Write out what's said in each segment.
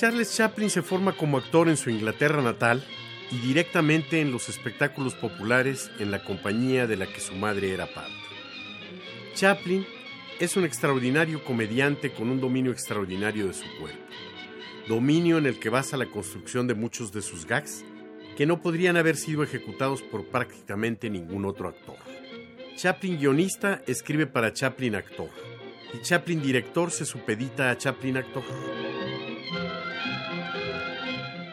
Charles Chaplin se forma como actor en su Inglaterra natal y directamente en los espectáculos populares en la compañía de la que su madre era parte. Chaplin es un extraordinario comediante con un dominio extraordinario de su cuerpo, dominio en el que basa la construcción de muchos de sus gags que no podrían haber sido ejecutados por prácticamente ningún otro actor. Chaplin guionista escribe para Chaplin actor y Chaplin director se supedita a Chaplin actor.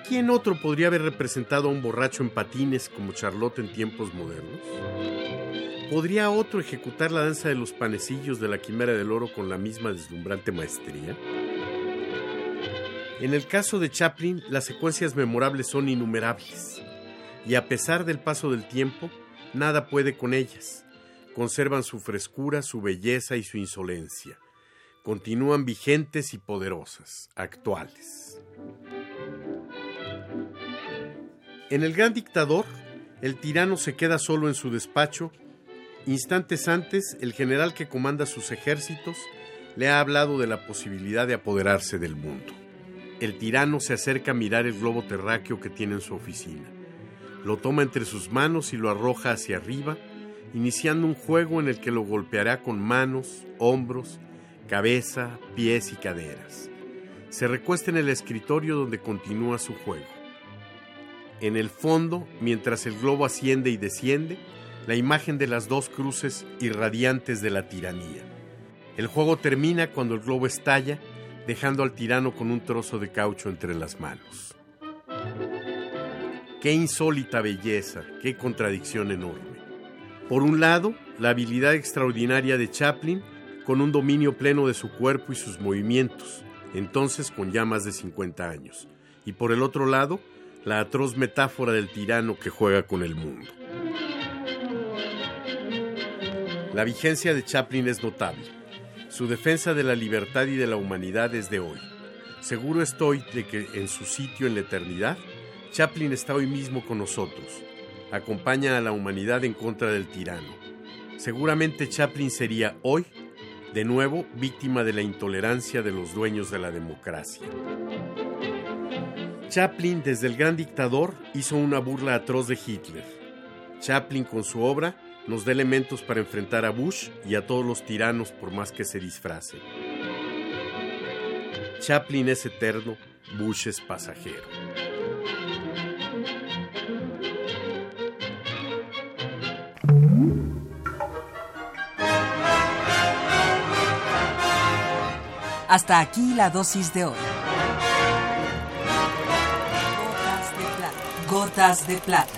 ¿Quién otro podría haber representado a un borracho en patines como Charlotte en tiempos modernos? ¿Podría otro ejecutar la danza de los panecillos de la Quimera del Oro con la misma deslumbrante maestría? En el caso de Chaplin, las secuencias memorables son innumerables, y a pesar del paso del tiempo, nada puede con ellas. Conservan su frescura, su belleza y su insolencia. Continúan vigentes y poderosas, actuales. En El Gran Dictador, el tirano se queda solo en su despacho. Instantes antes, el general que comanda sus ejércitos le ha hablado de la posibilidad de apoderarse del mundo. El tirano se acerca a mirar el globo terráqueo que tiene en su oficina. Lo toma entre sus manos y lo arroja hacia arriba, iniciando un juego en el que lo golpeará con manos, hombros, cabeza, pies y caderas. Se recuesta en el escritorio donde continúa su juego. En el fondo, mientras el globo asciende y desciende, la imagen de las dos cruces irradiantes de la tiranía. El juego termina cuando el globo estalla, dejando al tirano con un trozo de caucho entre las manos. Qué insólita belleza, qué contradicción enorme. Por un lado, la habilidad extraordinaria de Chaplin, con un dominio pleno de su cuerpo y sus movimientos, entonces con ya más de 50 años. Y por el otro lado, la atroz metáfora del tirano que juega con el mundo. La vigencia de Chaplin es notable. Su defensa de la libertad y de la humanidad es de hoy. Seguro estoy de que en su sitio en la eternidad, Chaplin está hoy mismo con nosotros. Acompaña a la humanidad en contra del tirano. Seguramente Chaplin sería hoy, de nuevo, víctima de la intolerancia de los dueños de la democracia. Chaplin, desde el gran dictador, hizo una burla atroz de Hitler. Chaplin, con su obra, nos da elementos para enfrentar a Bush y a todos los tiranos por más que se disfrace. Chaplin es eterno, Bush es pasajero. Hasta aquí la dosis de hoy. Gotas de plata.